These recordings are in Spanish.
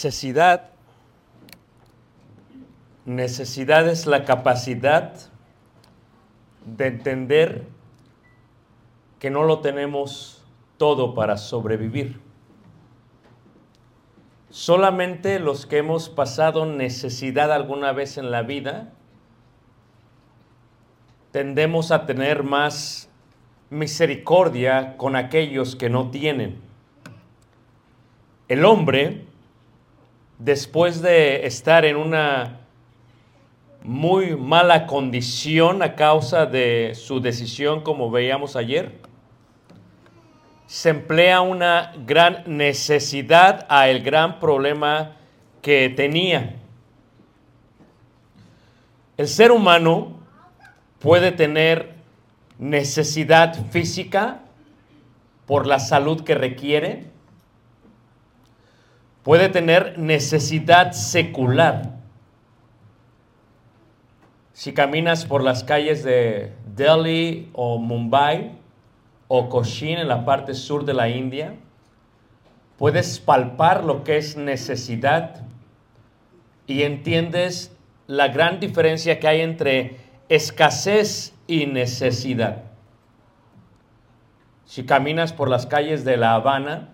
Necesidad. Necesidad es la capacidad de entender que no lo tenemos todo para sobrevivir. Solamente los que hemos pasado necesidad alguna vez en la vida tendemos a tener más misericordia con aquellos que no tienen. El hombre, después de estar en una muy mala condición a causa de su decisión, como veíamos ayer, se emplea una gran necesidad a el gran problema que tenía. El ser humano puede tener necesidad física por la salud que requiere, puede tener necesidad secular. Si caminas por las calles de Delhi o Mumbai o Cochin en la parte sur de la India, puedes palpar lo que es necesidad y entiendes la gran diferencia que hay entre escasez y necesidad. Si caminas por las calles de La Habana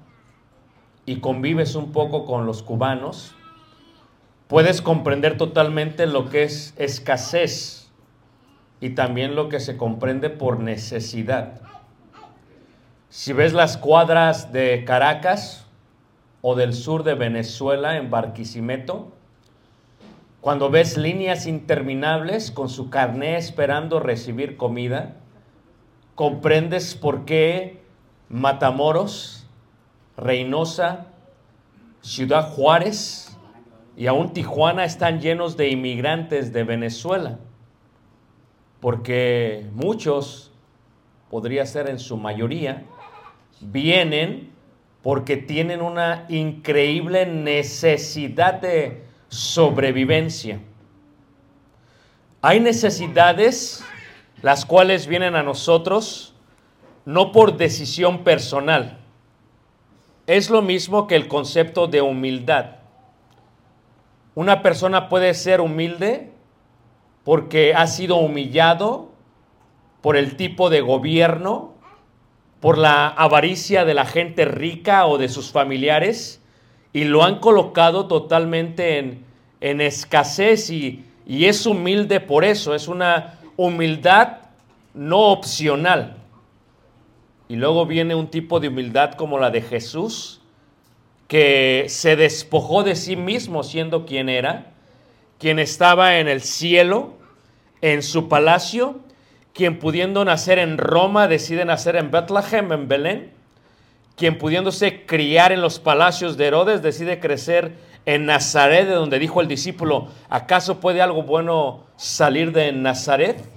y convives un poco con los cubanos, puedes comprender totalmente lo que es escasez y también lo que se comprende por necesidad. Si ves las cuadras de Caracas o del sur de Venezuela en Barquisimeto, cuando ves líneas interminables con su carné esperando recibir comida, comprendes por qué Matamoros, Reynosa, Ciudad Juárez y aún Tijuana están llenos de inmigrantes de Venezuela. Porque muchos, podría ser en su mayoría, vienen porque tienen una increíble necesidad de sobrevivencia. Hay necesidades las cuales vienen a nosotros no por decisión personal. Es lo mismo que el concepto de humildad. Una persona puede ser humilde porque ha sido humillado por el tipo de gobierno, por la avaricia de la gente rica o de sus familiares, y lo han colocado totalmente en, en escasez y, y es humilde por eso, es una humildad no opcional. Y luego viene un tipo de humildad como la de Jesús, que se despojó de sí mismo siendo quien era, quien estaba en el cielo, en su palacio, quien pudiendo nacer en Roma decide nacer en Bethlehem, en Belén, quien pudiéndose criar en los palacios de Herodes decide crecer en Nazaret, de donde dijo el discípulo, ¿acaso puede algo bueno salir de Nazaret?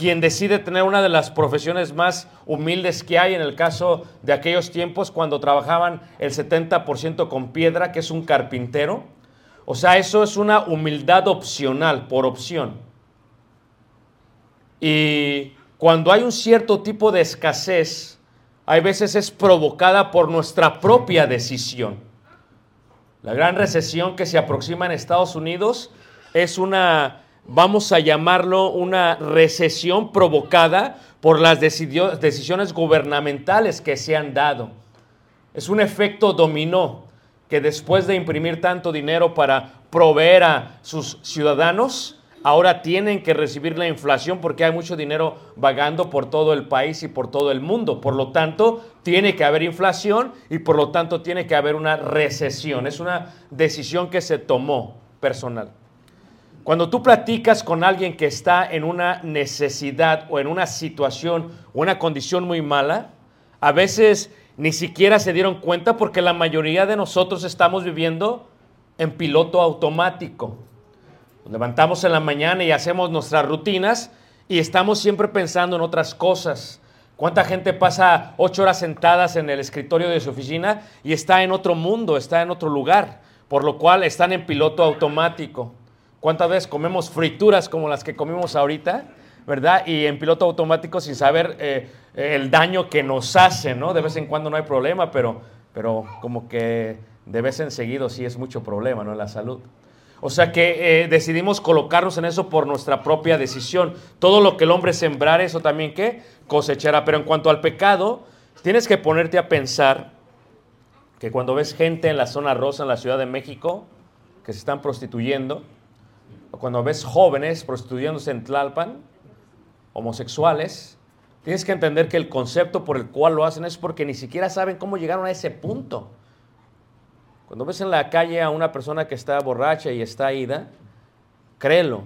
Quien decide tener una de las profesiones más humildes que hay en el caso de aquellos tiempos cuando trabajaban el 70% con piedra, que es un carpintero. O sea, eso es una humildad opcional, por opción. Y cuando hay un cierto tipo de escasez, hay veces es provocada por nuestra propia decisión. La gran recesión que se aproxima en Estados Unidos es una, vamos a llamarlo, una recesión provocada por las decisiones gubernamentales que se han dado. Es un efecto dominó que después de imprimir tanto dinero para proveer a sus ciudadanos, ahora tienen que recibir la inflación porque hay mucho dinero vagando por todo el país y por todo el mundo. Por lo tanto, tiene que haber inflación y por lo tanto tiene que haber una recesión. Es una decisión que se tomó personal. Cuando tú platicas con alguien que está en una necesidad o en una situación o una condición muy mala, a veces ni siquiera se dieron cuenta porque la mayoría de nosotros estamos viviendo en piloto automático. Levantamos en la mañana y hacemos nuestras rutinas y estamos siempre pensando en otras cosas. ¿Cuánta gente pasa ocho horas sentadas en el escritorio de su oficina y está en otro mundo, está en otro lugar, por lo cual están en piloto automático? ¿Cuántas veces comemos frituras como las que comimos ahorita, verdad? Y en piloto automático sin saber eh, el daño que nos hace, ¿no? De vez en cuando no hay problema, pero, pero como que de vez en seguido sí es mucho problema, ¿no? En la salud. O sea que eh, decidimos colocarnos en eso por nuestra propia decisión. Todo lo que el hombre sembrar, eso también que cosechará. Pero en cuanto al pecado, tienes que ponerte a pensar que cuando ves gente en la zona rosa, en la Ciudad de México, que se están prostituyendo, cuando ves jóvenes prostituyéndose en Tlalpan, homosexuales, tienes que entender que el concepto por el cual lo hacen es porque ni siquiera saben cómo llegaron a ese punto. Cuando ves en la calle a una persona que está borracha y está ida, créelo.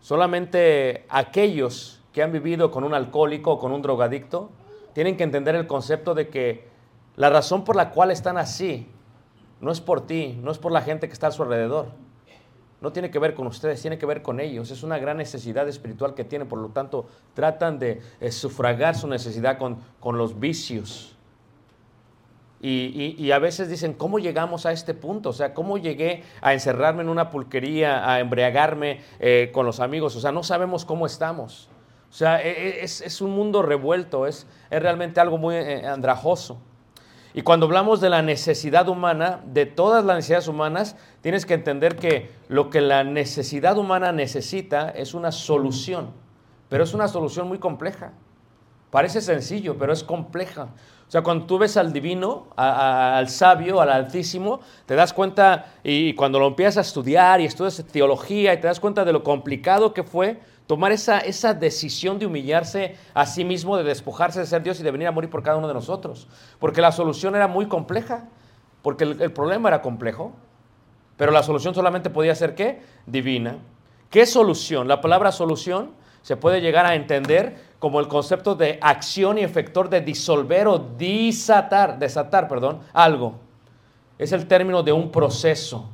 Solamente aquellos que han vivido con un alcohólico o con un drogadicto tienen que entender el concepto de que la razón por la cual están así no es por ti, no es por la gente que está a su alrededor. No tiene que ver con ustedes, tiene que ver con ellos. Es una gran necesidad espiritual que tienen, por lo tanto, tratan de eh, sufragar su necesidad con, con los vicios. Y, y- a veces dicen, ¿cómo llegamos a este punto? O sea, ¿cómo llegué a encerrarme en una pulquería, a embriagarme eh, con los amigos? O sea, no sabemos cómo estamos. O sea, e- e- es, es un mundo revuelto, es, es realmente algo muy eh, andrajoso. Y cuando hablamos de la necesidad humana, de todas las necesidades humanas, tienes que entender que lo que la necesidad humana necesita es una solución, pero es una solución muy compleja. Parece sencillo, pero es compleja. Sea, cuando tú ves al divino, al sabio, al altísimo, te das cuenta, y cuando lo empiezas a estudiar y estudias teología y te das cuenta de lo complicado que fue tomar esa, esa decisión de humillarse a sí mismo, de despojarse de ser Dios y de venir a morir por cada uno de nosotros. Porque la solución era muy compleja, porque el, el problema era complejo, pero la solución solamente podía ser ¿qué? Divina. ¿Qué solución? La palabra solución se puede llegar a entender como el concepto de acción y efector de disolver o desatar, desatar, perdón, algo. Es el término de un proceso.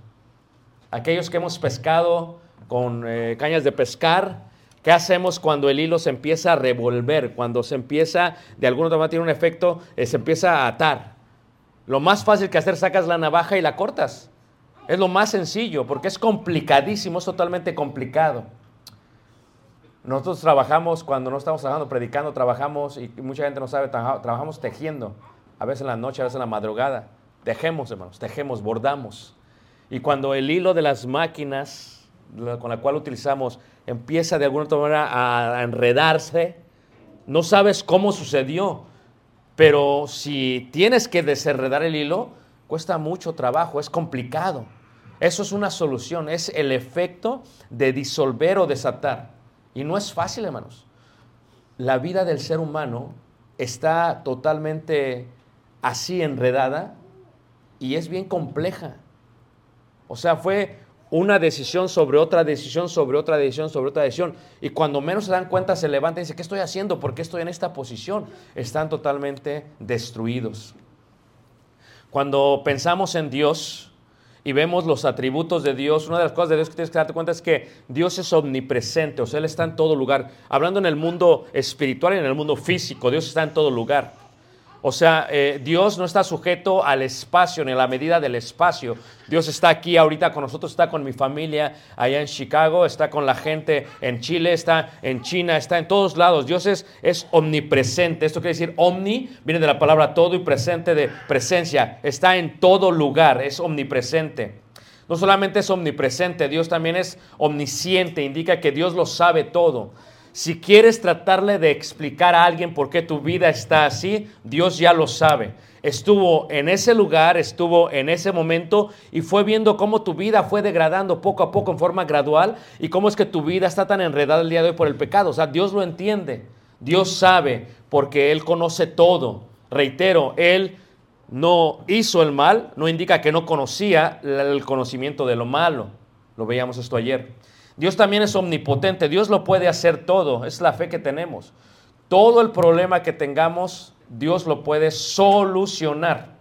Aquellos que hemos pescado con eh, cañas de pescar, ¿qué hacemos cuando el hilo se empieza a revolver? Cuando se empieza, de alguna manera tiene un efecto, eh, se empieza a atar. Lo más fácil que hacer, sacas la navaja y la cortas. Es lo más sencillo, porque es complicadísimo, es totalmente complicado. Nosotros trabajamos, cuando no estamos trabajando, predicando, trabajamos, y mucha gente no sabe, trabaja- trabajamos tejiendo. A veces en la noche, a veces en la madrugada. Tejemos, hermanos, tejemos, bordamos. Y cuando el hilo de las máquinas con la cual utilizamos empieza de alguna otra manera a enredarse, no sabes cómo sucedió, pero si tienes que desenredar el hilo, cuesta mucho trabajo, es complicado. Eso es una solución, es el efecto de disolver o desatar. Y no es fácil, hermanos. La vida del ser humano está totalmente así enredada y es bien compleja. O sea, fue una decisión sobre otra decisión, sobre otra decisión, sobre otra decisión. Y cuando menos se dan cuenta, se levantan y dicen, ¿qué estoy haciendo? ¿Por qué estoy en esta posición? Están totalmente destruidos. Cuando pensamos en Dios y vemos los atributos de Dios, una de las cosas de Dios que tienes que darte cuenta es que Dios es omnipresente, o sea, Él está en todo lugar. Hablando en el mundo espiritual y en el mundo físico, Dios está en todo lugar. O sea, eh, Dios no está sujeto al espacio ni a la medida del espacio. Dios está aquí ahorita con nosotros, está con mi familia allá en Chicago, está con la gente en Chile, está en China, está en todos lados. Dios es, es omnipresente. Esto quiere decir omni, viene de la palabra todo y presente de presencia. Está en todo lugar, es omnipresente. No solamente es omnipresente, Dios también es omnisciente, indica que Dios lo sabe todo. Si quieres tratarle de explicar a alguien por qué tu vida está así, Dios ya lo sabe. Estuvo en ese lugar, estuvo en ese momento y fue viendo cómo tu vida fue degradando poco a poco en forma gradual y cómo es que tu vida está tan enredada el día de hoy por el pecado. O sea, Dios lo entiende, Dios sabe porque Él conoce todo. Reitero, Él no hizo el mal, no indica que no conocía el conocimiento de lo malo. Lo veíamos esto ayer. Dios también es omnipotente, Dios lo puede hacer todo, es la fe que tenemos. Todo el problema que tengamos, Dios lo puede solucionar.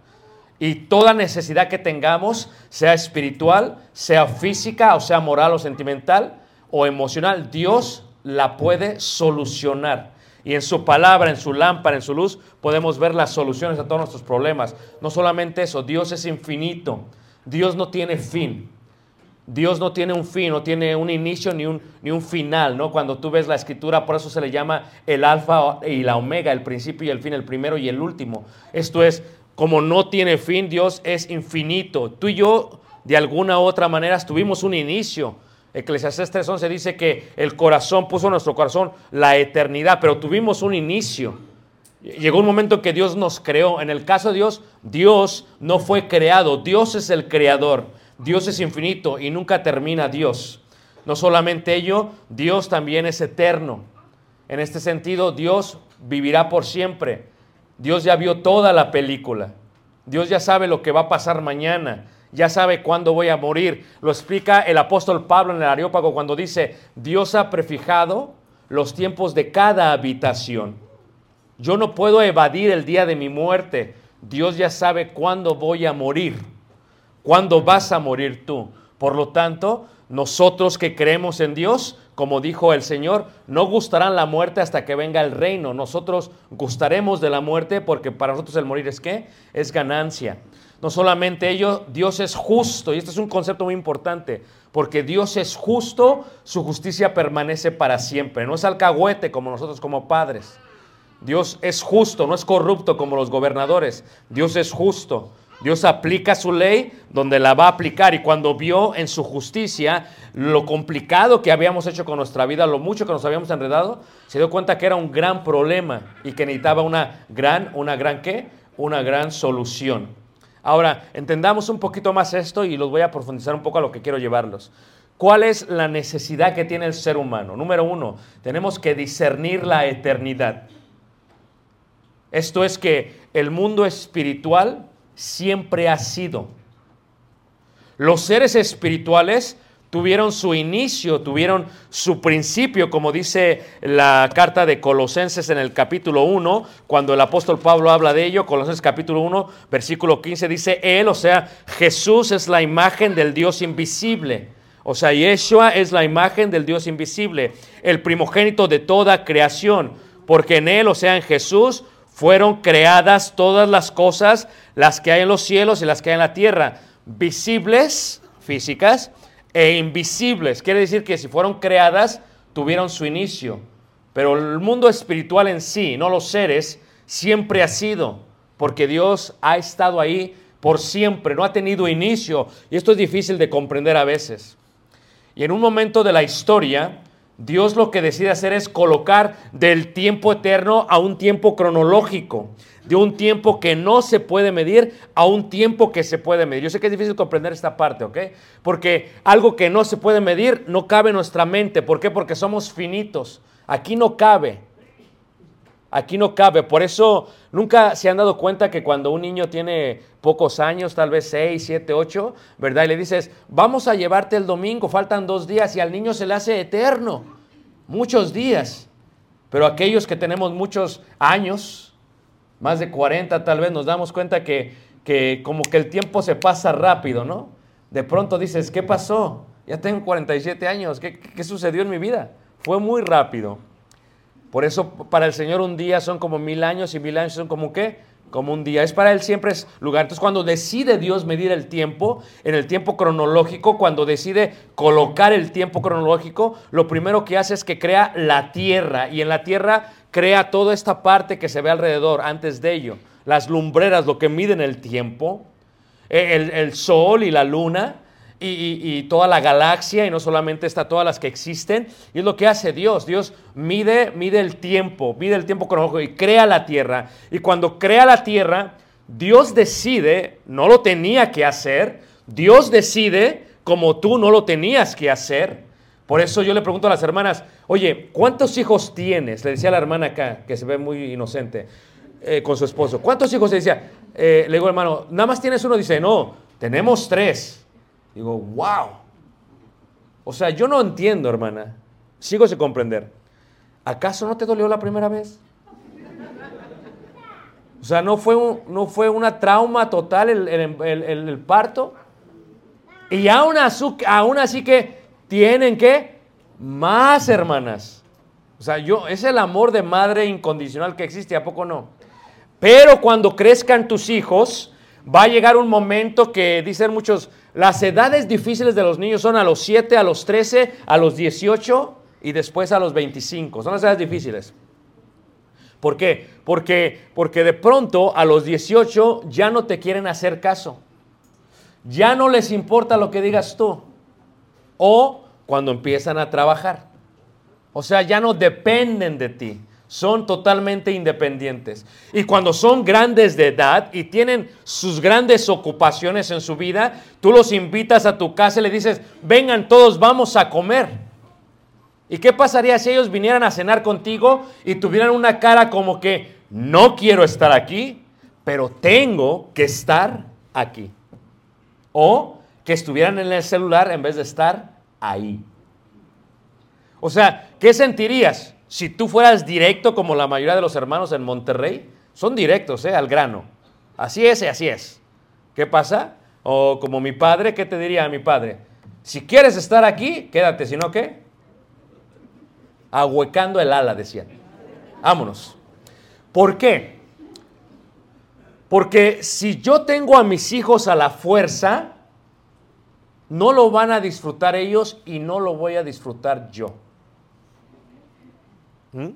Y toda necesidad que tengamos, sea espiritual, sea física, o sea moral o sentimental o emocional, Dios la puede solucionar. Y en su palabra, en su lámpara, en su luz, podemos ver las soluciones a todos nuestros problemas. No solamente eso, Dios es infinito. Dios no tiene fin. Dios no tiene un fin, no tiene un inicio ni un, ni un final, ¿no? Cuando tú ves la escritura, por eso se le llama el alfa y la omega, el principio y el fin, el primero y el último. Esto es, como no tiene fin, Dios es infinito. Tú y yo, de alguna u otra manera, tuvimos un inicio. Eclesiastés 3.11 dice que el corazón puso en nuestro corazón la eternidad, pero tuvimos un inicio. Llegó un momento que Dios nos creó. En el caso de Dios, Dios no fue creado, Dios es el creador. Dios es infinito y nunca termina Dios. No solamente ello, Dios también es eterno. En este sentido, Dios vivirá por siempre. Dios ya vio toda la película. Dios ya sabe lo que va a pasar mañana. Ya sabe cuándo voy a morir. Lo explica el apóstol Pablo en el Areópago cuando dice, Dios ha prefijado los tiempos de cada habitación. Yo no puedo evadir el día de mi muerte. Dios ya sabe cuándo voy a morir cuándo vas a morir tú. Por lo tanto, nosotros que creemos en Dios, como dijo el Señor, no gustarán la muerte hasta que venga el reino. Nosotros gustaremos de la muerte porque para nosotros el morir es qué? Es ganancia. No solamente ello, Dios es justo, y este es un concepto muy importante, porque Dios es justo, su justicia permanece para siempre. No es alcahuete como nosotros como padres. Dios es justo, no es corrupto como los gobernadores. Dios es justo. Dios aplica su ley donde la va a aplicar y cuando vio en su justicia lo complicado que habíamos hecho con nuestra vida, lo mucho que nos habíamos enredado, se dio cuenta que era un gran problema y que necesitaba una gran, una gran qué, una gran solución. Ahora, entendamos un poquito más esto y los voy a profundizar un poco a lo que quiero llevarlos. ¿Cuál es la necesidad que tiene el ser humano? Número uno, tenemos que discernir la eternidad. Esto es que el mundo espiritual siempre ha sido. Los seres espirituales tuvieron su inicio, tuvieron su principio, como dice la carta de Colosenses en el capítulo 1, cuando el apóstol Pablo habla de ello, Colosenses capítulo 1, versículo 15, dice, Él, o sea, Jesús es la imagen del Dios invisible. O sea, Yeshua es la imagen del Dios invisible, el primogénito de toda creación, porque en Él, o sea, en Jesús, fueron creadas todas las cosas, las que hay en los cielos y las que hay en la tierra, visibles, físicas, e invisibles. Quiere decir que si fueron creadas, tuvieron su inicio. Pero el mundo espiritual en sí, no los seres, siempre ha sido, porque Dios ha estado ahí por siempre, no ha tenido inicio. Y esto es difícil de comprender a veces. Y en un momento de la historia, Dios lo que decide hacer es colocar del tiempo eterno a un tiempo cronológico, de un tiempo que no se puede medir a un tiempo que se puede medir. Yo sé que es difícil comprender esta parte, ¿ok? Porque algo que no se puede medir no cabe en nuestra mente. ¿Por qué? Porque somos finitos. Aquí no cabe. Aquí no cabe. Por eso nunca se han dado cuenta que cuando un niño tiene pocos años, tal vez 6, 7, 8, ¿verdad? Y le dices, vamos a llevarte el domingo, faltan dos días y al niño se le hace eterno. Muchos días. Pero aquellos que tenemos muchos años, más de 40 tal vez, nos damos cuenta que, que como que el tiempo se pasa rápido, ¿no? De pronto dices, ¿qué pasó? Ya tengo 47 años, ¿qué, qué sucedió en mi vida? Fue muy rápido. Por eso para el Señor un día son como mil años y mil años son como qué? Como un día. Es para Él siempre es lugar. Entonces cuando decide Dios medir el tiempo, en el tiempo cronológico, cuando decide colocar el tiempo cronológico, lo primero que hace es que crea la tierra. Y en la tierra crea toda esta parte que se ve alrededor antes de ello. Las lumbreras, lo que miden el tiempo, el, el sol y la luna y, toda la galaxia, y no solamente está todas las que existen, y es lo que hace Dios. Dios mide, mide el tiempo, mide el tiempo cronológico y crea la tierra. Y cuando crea la tierra, Dios decide, no lo tenía que hacer, Dios decide como tú no lo tenías que hacer. Por eso yo le pregunto a las hermanas, oye, ¿cuántos hijos tienes? Le decía a la hermana acá, que se ve muy inocente, eh, con su esposo. ¿Cuántos hijos? Le decía, eh, le digo, hermano, nada más tienes uno. Dice, no, tenemos tres. Digo, wow. O sea, yo no entiendo, hermana. Sigo sin comprender. ¿Acaso no te dolió la primera vez? O sea, ¿no fue, un- no fue una trauma total el, parto? Y aún así, aún así que tienen que más hermanas. O sea, yo, es el amor de madre incondicional que existe, ¿a poco no? Pero cuando crezcan tus hijos, va a llegar un momento que dicen muchos, las edades difíciles de los niños son a los 7, a los 13, a los 18 y después a los 25. Son las edades difíciles. ¿Por qué? Porque, porque de pronto a los 18 ya no te quieren hacer caso. Ya no les importa lo que digas tú. O cuando empiezan a trabajar. O sea, ya no dependen de ti. Son totalmente independientes. Y cuando son grandes de edad y tienen sus grandes ocupaciones en su vida, tú los invitas a tu casa y le dices, vengan todos, vamos a comer. ¿Y qué pasaría si ellos vinieran a cenar contigo y tuvieran una cara como que no quiero estar aquí, pero tengo que estar aquí? O que estuvieran en el celular en vez de estar ahí. O sea, ¿qué sentirías si tú fueras directo como la mayoría de los hermanos en Monterrey? Son directos, ¿eh? Al grano. Así es y así es. ¿Qué pasa? O como mi padre, ¿qué te diría mi padre? Si quieres estar aquí, quédate, si no, ¿qué? Ahuecando el ala, decían. Vámonos. ¿Por qué? Porque si yo tengo a mis hijos a la fuerza, no lo van a disfrutar ellos y no lo voy a disfrutar yo. ¿Mm?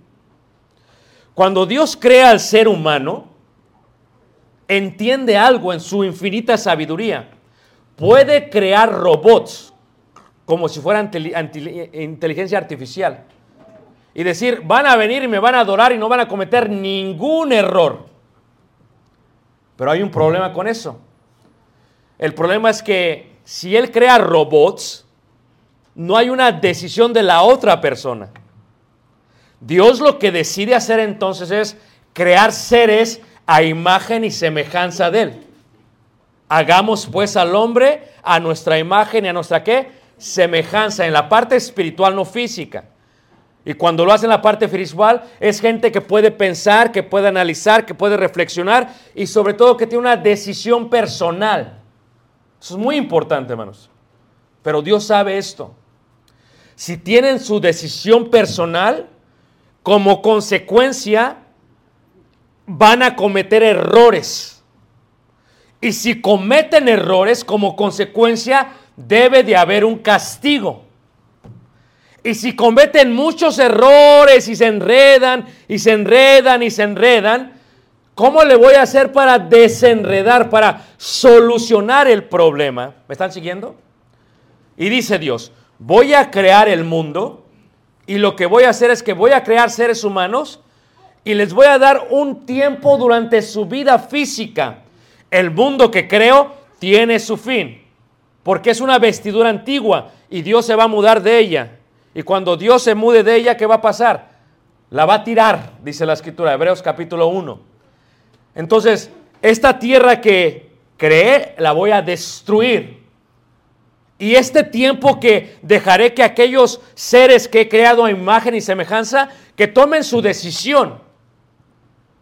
Cuando Dios crea al ser humano, entiende algo en su infinita sabiduría. Puede crear robots como si fueran inteligencia artificial y decir, van a venir y me van a adorar y no van a cometer ningún error. Pero hay un problema con eso. El problema es que si él crea robots, no hay una decisión de la otra persona. Dios lo que decide hacer entonces es crear seres a imagen y semejanza de él. Hagamos pues al hombre a nuestra imagen y a nuestra qué? Semejanza en la parte espiritual, no física. Y cuando lo hace en la parte espiritual, es gente que puede pensar, que puede analizar, que puede reflexionar y sobre todo que tiene una decisión personal. Eso es muy importante, hermanos. Pero Dios sabe esto. Si tienen su decisión personal, como consecuencia van a cometer errores. Y si cometen errores, como consecuencia debe de haber un castigo. Y si cometen muchos errores y se enredan y se enredan y se enredan, ¿cómo le voy a hacer para desenredar, para solucionar el problema? ¿Me están siguiendo? Y dice Dios, voy a crear el mundo y lo que voy a hacer es que voy a crear seres humanos y les voy a dar un tiempo durante su vida física. El mundo que creo tiene su fin, porque es una vestidura antigua y Dios se va a mudar de ella. Y cuando Dios se mude de ella, ¿qué va a pasar? la va a tirar, dice la escritura, Hebreos capítulo 1. Entonces, esta tierra que creé, la voy a destruir. Y este tiempo que dejaré que aquellos seres que he creado a imagen y semejanza, que tomen su decisión.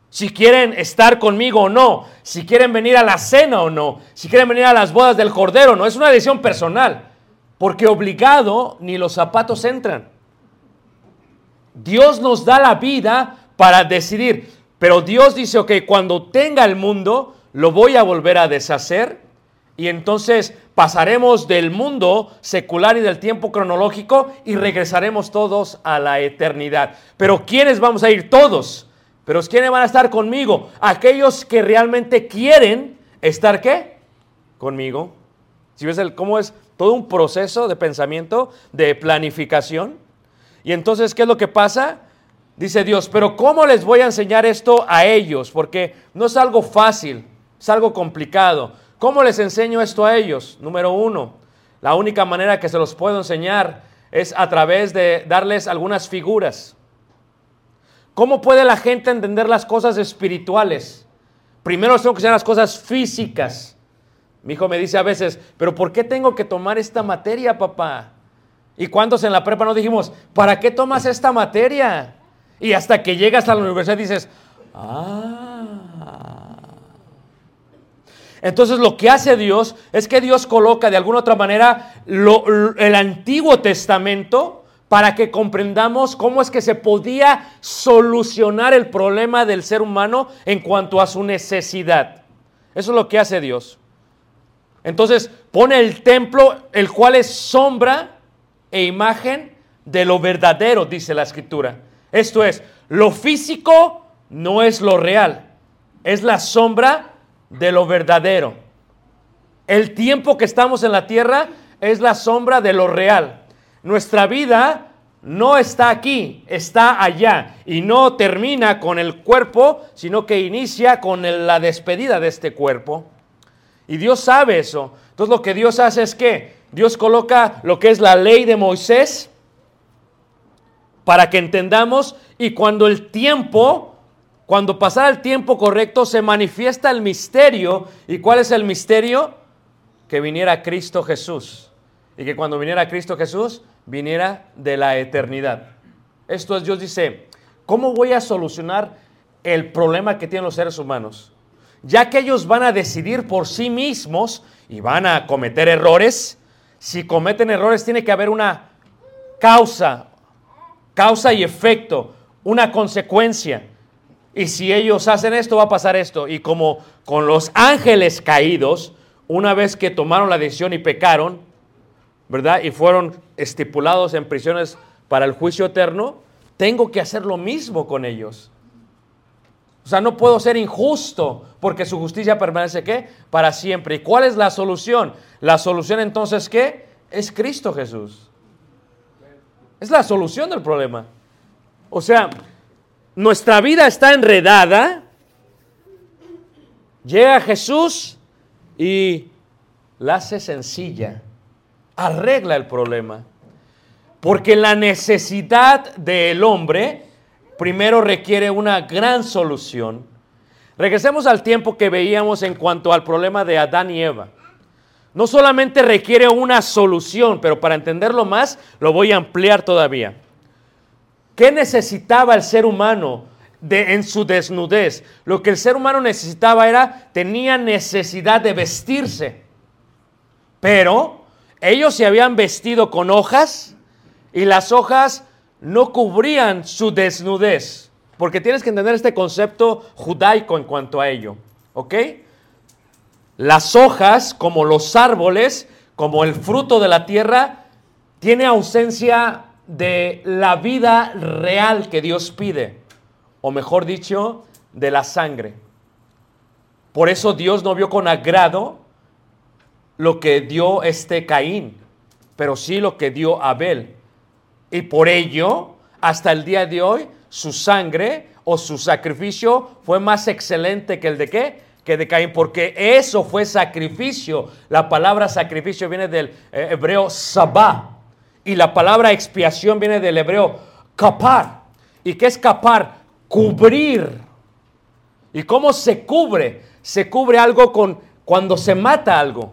Si quieren estar conmigo o no, si quieren venir a la cena o no, si quieren venir a las bodas del cordero o no, es una decisión personal, porque obligado ni los zapatos entran. Dios nos da la vida para decidir, pero Dios dice, ok, cuando tenga el mundo, lo voy a volver a deshacer y entonces pasaremos del mundo secular y del tiempo cronológico y regresaremos todos a la eternidad. Pero ¿quiénes vamos a ir? Todos. Pero ¿quiénes van a estar conmigo? Aquellos que realmente quieren estar qué? Conmigo. Si ves el, cómo es todo un proceso de pensamiento, de planificación. Y entonces, ¿qué es lo que pasa? Dice Dios, pero ¿cómo les voy a enseñar esto a ellos? Porque no es algo fácil, es algo complicado. ¿Cómo les enseño esto a ellos? Número uno, la única manera que se los puedo enseñar es a través de darles algunas figuras. ¿Cómo puede la gente entender las cosas espirituales? Primero tengo que enseñar las cosas físicas. Mi hijo me dice a veces, pero ¿por qué tengo que tomar esta materia, papá? ¿Y cuántos en la prepa no dijimos, ¿para qué tomas esta materia? Y hasta que llegas a la universidad dices, ah. Entonces lo que hace Dios es que Dios coloca de alguna otra manera el Antiguo Testamento para que comprendamos cómo es que se podía solucionar el problema del ser humano en cuanto a su necesidad. Eso es lo que hace Dios. Entonces pone el templo, el cual es sombra e imagen de lo verdadero, dice la escritura. Esto es, lo físico no es lo real, es la sombra de lo verdadero. El tiempo que estamos en la tierra es la sombra de lo real. Nuestra vida no está aquí, está allá. Y no termina con el cuerpo, sino que inicia con la despedida de este cuerpo. Y Dios sabe eso. Entonces lo que Dios hace es que Dios coloca lo que es la ley de Moisés para que entendamos y cuando el tiempo, cuando pasara el tiempo correcto, se manifiesta el misterio. ¿Y cuál es el misterio? Que viniera Cristo Jesús. Y que cuando viniera Cristo Jesús, viniera de la eternidad. Esto es, Dios dice, ¿cómo voy a solucionar el problema que tienen los seres humanos? Ya que ellos van a decidir por sí mismos y van a cometer errores, si cometen errores tiene que haber una causa, causa y efecto, una consecuencia. Y si ellos hacen esto, va a pasar esto. Y como con los ángeles caídos, una vez que tomaron la decisión y pecaron, ¿verdad? Y fueron estipulados en prisiones para el juicio eterno, tengo que hacer lo mismo con ellos. O sea, no puedo ser injusto porque su justicia permanece ¿qué? Para siempre. ¿Y cuál es la solución? La solución entonces ¿qué? Es Cristo Jesús. Es la solución del problema. O sea, nuestra vida está enredada. Llega Jesús y la hace sencilla. Arregla el problema. Porque la necesidad del hombre primero requiere una gran solución. Regresemos al tiempo que veíamos en cuanto al problema de Adán y Eva. No solamente requiere una solución, pero para entenderlo más lo voy a ampliar todavía. ¿Qué necesitaba el ser humano de, en su desnudez? Lo que el ser humano necesitaba era, tenía necesidad de vestirse. Pero ellos se habían vestido con hojas y las hojas no cubrían su desnudez. Porque tienes que entender este concepto judaico en cuanto a ello. ¿Ok? Las hojas, como los árboles, como el fruto de la tierra, tiene ausencia de la vida real que Dios pide. O mejor dicho, de la sangre. Por eso Dios no vio con agrado lo que dio este Caín, pero sí lo que dio Abel. Y por ello, hasta el día de hoy, su sangre o su sacrificio fue más excelente que el de qué? Que de Caín, porque eso fue sacrificio. La palabra sacrificio viene del eh, hebreo sabá y la palabra expiación viene del hebreo kapar. ¿Y qué es capar? Cubrir. ¿Y cómo se cubre? Se cubre algo con cuando se mata algo.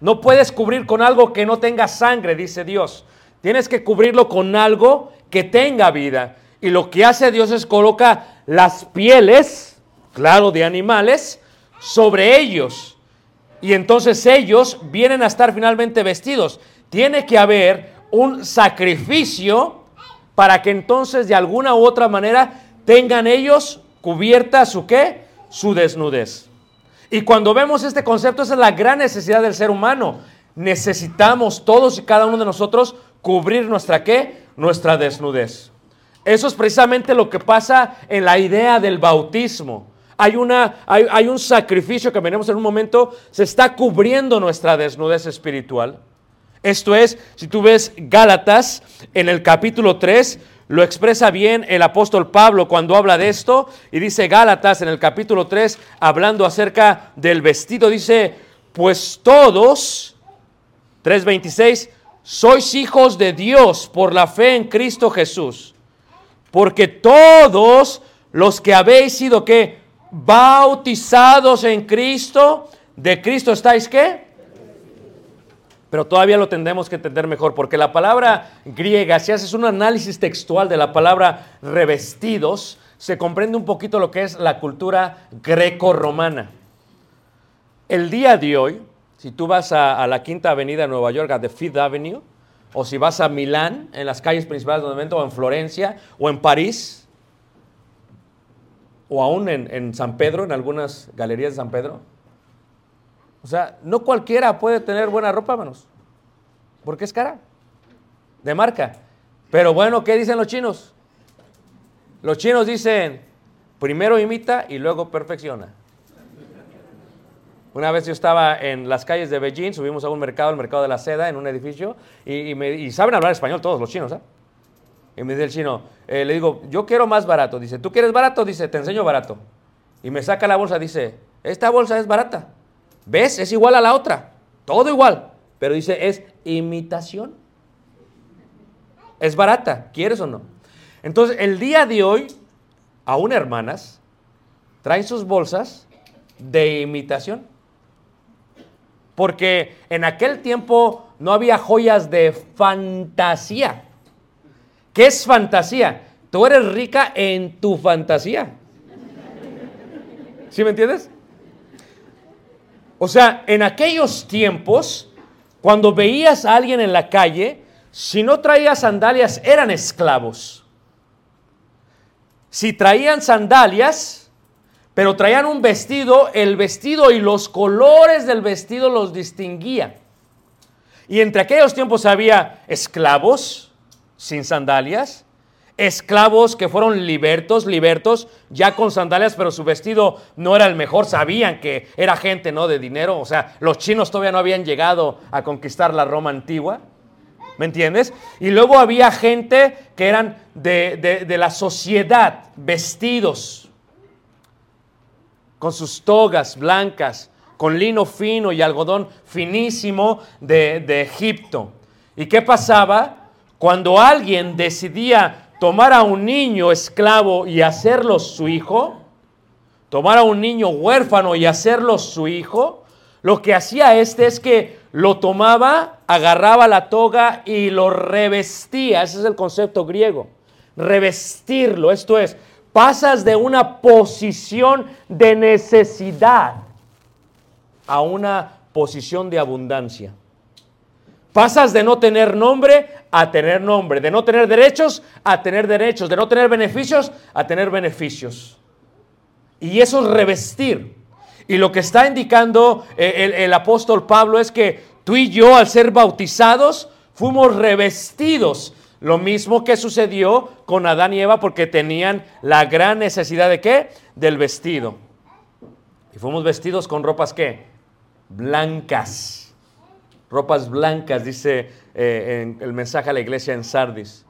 No puedes cubrir con algo que no tenga sangre, dice Dios. Tienes que cubrirlo con algo que tenga vida. Y lo que hace Dios es coloca las pieles, claro, de animales, sobre ellos. Y entonces ellos vienen a estar finalmente vestidos. Tiene que haber un sacrificio para que entonces de alguna u otra manera tengan ellos cubierta su qué? Su desnudez. Y cuando vemos este concepto, esa es la gran necesidad del ser humano. Necesitamos todos y cada uno de nosotros cubrir nuestra qué? Nuestra desnudez. Eso es precisamente lo que pasa en la idea del bautismo. Hay, una, hay, hay un sacrificio que veremos en un momento, se está cubriendo nuestra desnudez espiritual. Esto es, si tú ves Gálatas en el capítulo 3, lo expresa bien el apóstol Pablo cuando habla de esto y dice Gálatas en el capítulo 3, hablando acerca del vestido, dice, pues todos, 3.26, sois hijos de Dios por la fe en Cristo Jesús, porque todos los que habéis sido que bautizados en Cristo, de Cristo estáis qué? Pero todavía lo tendremos que entender mejor, porque la palabra griega, si haces un análisis textual de la palabra revestidos, se comprende un poquito lo que es la cultura greco-romana. El día de hoy, si tú vas a, la Quinta Avenida de Nueva York, a The Fifth Avenue, o si vas a Milán, en las calles principales del momento, o en Florencia, o en París, o aún en San Pedro, en algunas galerías de San Pedro, o sea, no cualquiera puede tener buena ropa, hermanos. Porque es cara. De marca. Pero bueno, ¿qué dicen los chinos? Los chinos dicen, primero imita y luego perfecciona. Una vez yo estaba en las calles de Beijing, subimos a un mercado, el mercado de la seda, en un edificio, y, y, me, y saben hablar español todos los chinos, ¿eh? Y me dice el chino, eh, le digo, yo quiero más barato. Dice, ¿tú quieres barato? Dice, te enseño barato. Y me saca la bolsa, dice, esta bolsa es barata. ¿Ves? Es igual a la otra. Todo igual. Pero dice, es imitación. Es barata, ¿quieres o no? Entonces, el día de hoy, aún hermanas, traen sus bolsas de imitación. Porque en aquel tiempo no había joyas de fantasía. ¿Qué es fantasía? Tú eres rica en tu fantasía. ¿Sí me entiendes? O sea, en aquellos tiempos, cuando veías a alguien en la calle, si no traía sandalias, eran esclavos. Si traían sandalias, pero traían un vestido, el vestido y los colores del vestido los distinguía. Y entre aquellos tiempos había esclavos sin sandalias, esclavos que fueron libertos, libertos, ya con sandalias, pero su vestido no era el mejor, sabían que era gente, ¿no? De dinero, o sea, los chinos todavía no habían llegado a conquistar la Roma antigua, ¿me entiendes? Y luego había gente que eran de, de, la sociedad, vestidos, con sus togas blancas, con lino fino y algodón finísimo de, de Egipto. ¿Y qué pasaba? Cuando alguien decidía tomar a un niño esclavo y hacerlo su hijo, tomar a un niño huérfano y hacerlo su hijo, lo que hacía este es que lo tomaba, agarraba la toga y lo revestía. Ese es el concepto griego. Revestirlo, esto es, pasas de una posición de necesidad a una posición de abundancia. Pasas de no tener nombre a tener nombre, de no tener derechos a tener derechos, de no tener beneficios a tener beneficios. Y eso es revestir. Y lo que está indicando eh, el, apóstol Pablo es que tú y yo al ser bautizados fuimos revestidos. Lo mismo que sucedió con Adán y Eva porque tenían la gran necesidad de qué? Del vestido. Y fuimos vestidos con ropas qué? Blancas ropas blancas, dice eh, en el mensaje a la iglesia en Sardis.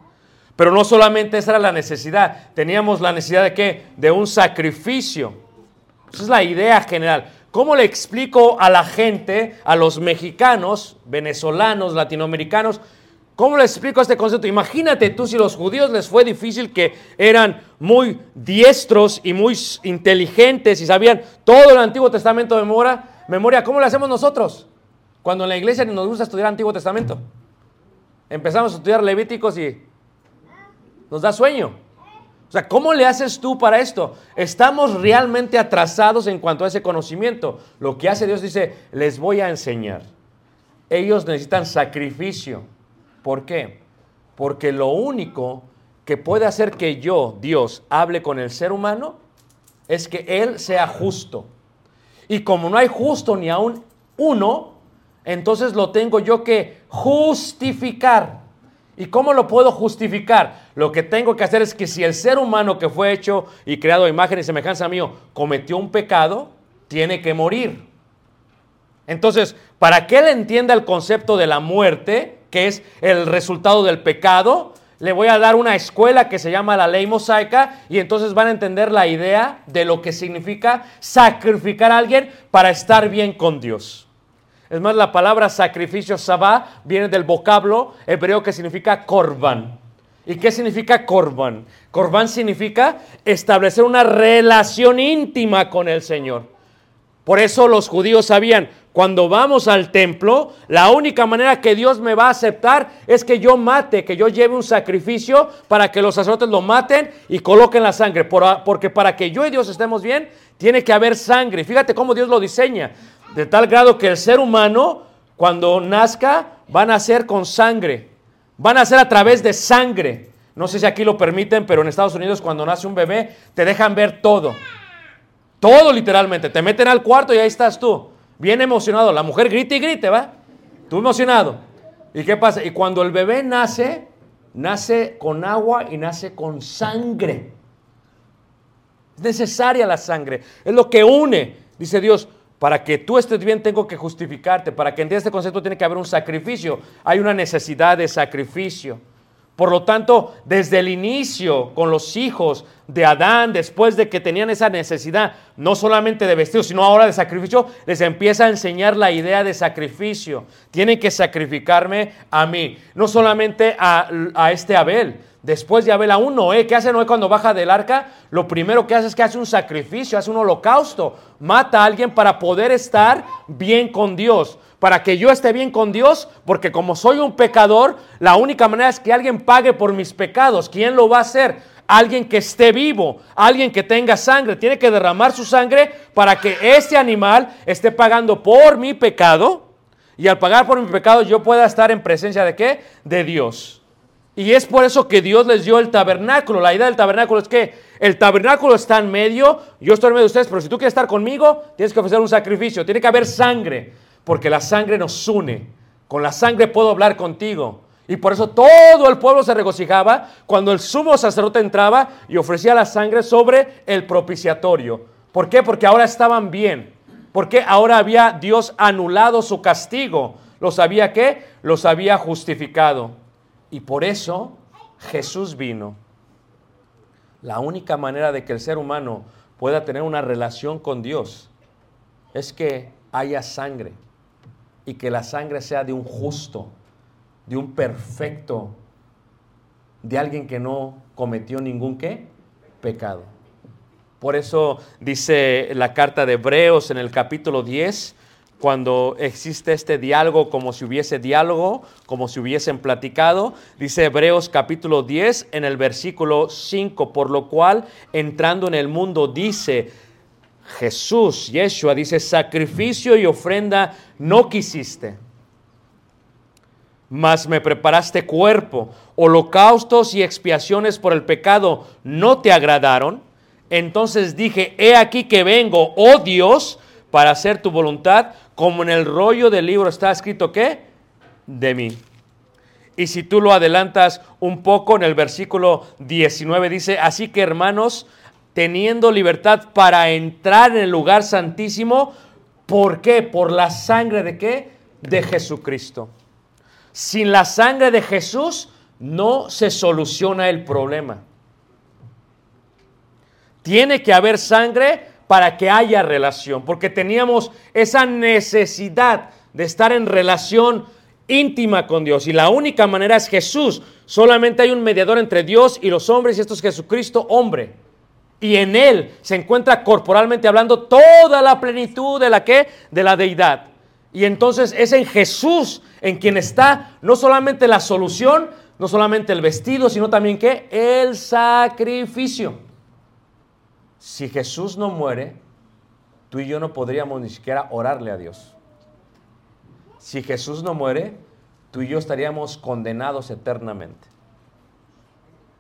Pero no solamente esa era la necesidad, teníamos la necesidad de qué? De un sacrificio. Esa es la idea general. ¿Cómo le explico a la gente, a los mexicanos, venezolanos, latinoamericanos, ¿Cómo les explico este concepto? Imagínate tú si los judíos les fue difícil que eran muy diestros y muy inteligentes y sabían todo el Antiguo Testamento de memoria, memoria ¿cómo lo hacemos nosotros? Cuando en la iglesia nos gusta estudiar Antiguo Testamento. Empezamos a estudiar Levíticos y nos da sueño. O sea, ¿cómo le haces tú para esto? Estamos realmente atrasados en cuanto a ese conocimiento. Lo que hace Dios dice, les voy a enseñar. Ellos necesitan sacrificio. ¿Por qué? Porque lo único que puede hacer que yo, Dios, hable con el ser humano es que Él sea justo. Y como no hay justo ni aún uno, entonces lo tengo yo que justificar. ¿Y cómo lo puedo justificar? Lo que tengo que hacer es que si el ser humano que fue hecho y creado a imagen y semejanza mío cometió un pecado, tiene que morir. Entonces, para que él entienda el concepto de la muerte, que es el resultado del pecado, le voy a dar una escuela que se llama la ley mosaica y entonces van a entender la idea de lo que significa sacrificar a alguien para estar bien con Dios. Es más, la palabra sacrificio sabá viene del vocablo hebreo que significa korban. ¿Y qué significa korban? Korban significa establecer una relación íntima con el Señor. Por eso los judíos sabían, cuando vamos al templo, la única manera que Dios me va a aceptar es que yo mate, que yo lleve un sacrificio para que los sacerdotes lo maten y coloquen la sangre. porque para que yo y Dios estemos bien, tiene que haber sangre. Fíjate cómo Dios lo diseña. De tal grado que el ser humano, cuando nazca, van a ser con sangre. Van a ser a través de sangre. No sé si aquí lo permiten, pero en Estados Unidos cuando nace un bebé, te dejan ver todo. Todo literalmente. Te meten al cuarto y ahí estás tú bien emocionado. La mujer grita y grite, ¿va? Tú emocionado. ¿Y qué pasa? Y cuando el bebé nace, nace con agua y nace con sangre. Es necesaria la sangre. Es lo que une, dice Dios. Para que tú estés bien tengo que justificarte. Para que entiendas este concepto tiene que haber un sacrificio. Hay una necesidad de sacrificio. Por lo tanto, desde el inicio con los hijos de Adán, después de que tenían esa necesidad, no solamente de vestidos, sino ahora de sacrificio, les empieza a enseñar la idea de sacrificio. Tienen que sacrificarme a mí, no solamente a, este Abel. Después de Abel a un Noé, ¿qué hace Noé cuando baja del arca? Lo primero que hace es que hace un sacrificio, hace un holocausto, mata a alguien para poder estar bien con Dios para que yo esté bien con Dios, porque como soy un pecador, la única manera es que alguien pague por mis pecados. ¿Quién lo va a hacer? Alguien que esté vivo, alguien que tenga sangre, tiene que derramar su sangre para que este animal esté pagando por mi pecado. Y al pagar por mi pecado yo pueda estar en presencia de qué? De Dios. Y es por eso que Dios les dio el tabernáculo. La idea del tabernáculo es que el tabernáculo está en medio, yo estoy en medio de ustedes, pero si tú quieres estar conmigo, tienes que ofrecer un sacrificio, tiene que haber sangre porque la sangre nos une. Con la sangre puedo hablar contigo. Y por eso todo el pueblo se regocijaba cuando el sumo sacerdote entraba y ofrecía la sangre sobre el propiciatorio. ¿Por qué? Porque ahora estaban bien. Porque ahora había Dios anulado su castigo. ¿Los había qué? Los había justificado. Y por eso Jesús vino. La única manera de que el ser humano pueda tener una relación con Dios es que haya sangre y que la sangre sea de un justo, de un perfecto, de alguien que no cometió ningún qué? Pecado. Por eso dice la carta de Hebreos en el capítulo 10, cuando existe este diálogo como si hubiese diálogo, como si hubiesen platicado, dice Hebreos capítulo 10 en el versículo 5, por lo cual entrando en el mundo dice, Jesús, Yeshua, dice, sacrificio y ofrenda no quisiste, mas me preparaste cuerpo, holocaustos y expiaciones por el pecado no te agradaron. Entonces dije, he aquí que vengo, oh Dios, para hacer tu voluntad, como en el rollo del libro está escrito, ¿qué? De mí. Y si tú lo adelantas un poco en el versículo 19 dice, así que hermanos, teniendo libertad para entrar en el lugar santísimo. ¿Por qué? Por la sangre de qué? De Jesucristo. Sin la sangre de Jesús no se soluciona el problema. Tiene que haber sangre para que haya relación, porque teníamos esa necesidad de estar en relación íntima con Dios y la única manera es Jesús. Solamente hay un mediador entre Dios y los hombres y esto es Jesucristo hombre. Y en él se encuentra corporalmente hablando toda la plenitud de la que de la deidad. Y entonces es en Jesús en quien está no solamente la solución, no solamente el vestido, sino también que el sacrificio. Si Jesús no muere, tú y yo no podríamos ni siquiera orarle a Dios. Si Jesús no muere, tú y yo estaríamos condenados eternamente.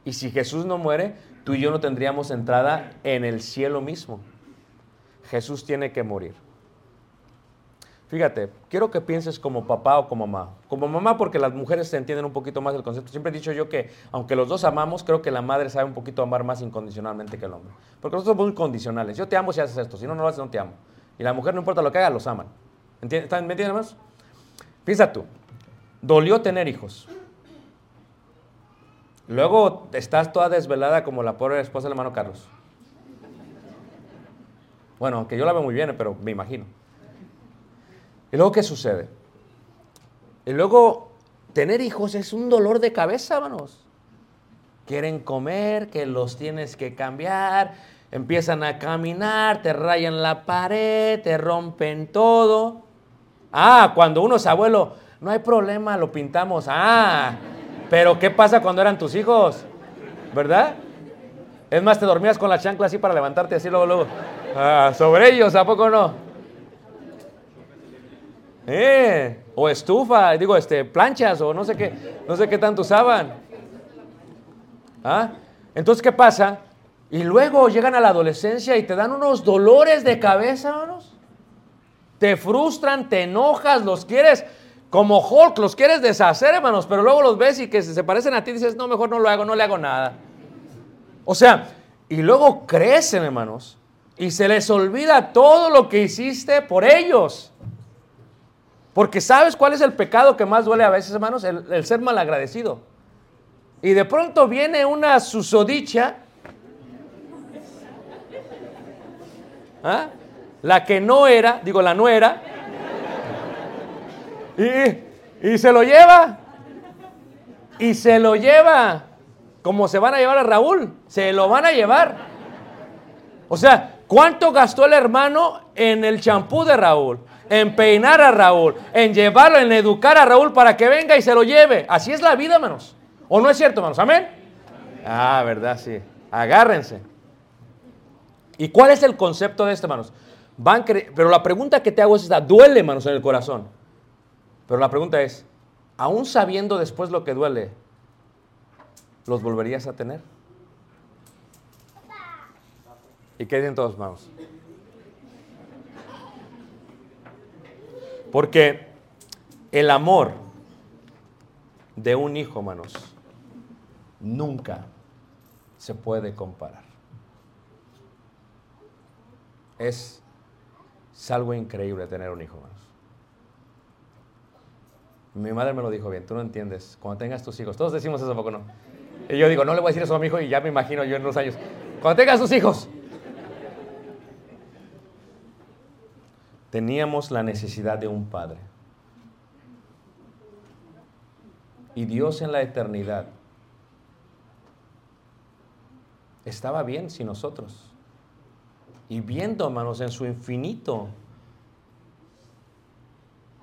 Y si Jesús no muere, tú y yo no tendríamos entrada en el cielo mismo. Jesús tiene que morir. Fíjate, quiero que pienses como papá o como mamá. Como mamá porque las mujeres se entienden un poquito más el concepto. Siempre he dicho yo que aunque los dos amamos, creo que la madre sabe un poquito amar más incondicionalmente que el hombre. Porque nosotros somos muy condicionales. Yo te amo si haces esto, si no, no lo haces, no te amo. Y la mujer no importa lo que haga, los aman. ¿Entiendes? ¿Me entiendes más? Piensa tú, dolió tener hijos. Luego estás toda desvelada como la pobre esposa del hermano Carlos. Bueno, aunque yo la veo muy bien, pero me imagino. ¿Y luego qué sucede? Y luego tener hijos es un dolor de cabeza, hermanos. Quieren comer, que los tienes que cambiar, empiezan a caminar, te rayan la pared, te rompen todo. Ah, cuando uno es abuelo, no hay problema, lo pintamos. Ah, pero ¿qué pasa cuando eran tus hijos? ¿Verdad? Es más, te dormías con la chancla así para levantarte así luego, luego. Ah, sobre ellos, ¿a poco no? Eh, o estufa, digo, este, planchas o no sé qué, no sé qué tanto usaban. ¿Ah? Entonces, ¿qué pasa? Y luego llegan a la adolescencia y te dan unos dolores de cabeza, hermanos. Te frustran, te enojas, los quieres como Hulk, los quieres deshacer, hermanos, pero luego los ves y que se parecen a ti y dices, no, mejor no lo hago, no le hago nada. O sea, y luego crecen, hermanos, y se les olvida todo lo que hiciste por ellos. Porque ¿sabes cuál es el pecado que más duele a veces, hermanos? El, ser malagradecido. Y de pronto viene una susodicha, ¿ah? la que no era, digo la nuera, y, y se lo lleva. Y se lo lleva. Como se van a llevar a Raúl. Se lo van a llevar. O sea, ¿cuánto gastó el hermano en el champú de Raúl? En peinar a Raúl. En llevarlo, en educar a Raúl para que venga y se lo lleve. Así es la vida, hermanos. ¿O no es cierto, hermanos? Amén. Ah, verdad, sí. Agárrense. ¿Y cuál es el concepto de esto, hermanos? Van pero la pregunta que te hago es esta, duele, hermanos, en el corazón. Pero la pregunta es, aún sabiendo después lo que duele, ¿los volverías a tener? ¿Y qué dicen todos, hermanos? Porque el amor de un hijo, hermanos, nunca se puede comparar. Es, algo increíble tener un hijo, hermanos. Mi madre me lo dijo bien, tú no entiendes. Cuando tengas tus hijos, todos decimos eso, poco no? Y yo digo, no le voy a decir eso a mi hijo y ya me imagino yo en unos años. Cuando tengas tus hijos. Teníamos la necesidad de un padre. Y Dios en la eternidad estaba bien sin nosotros. Y viendo, hermanos, en su infinito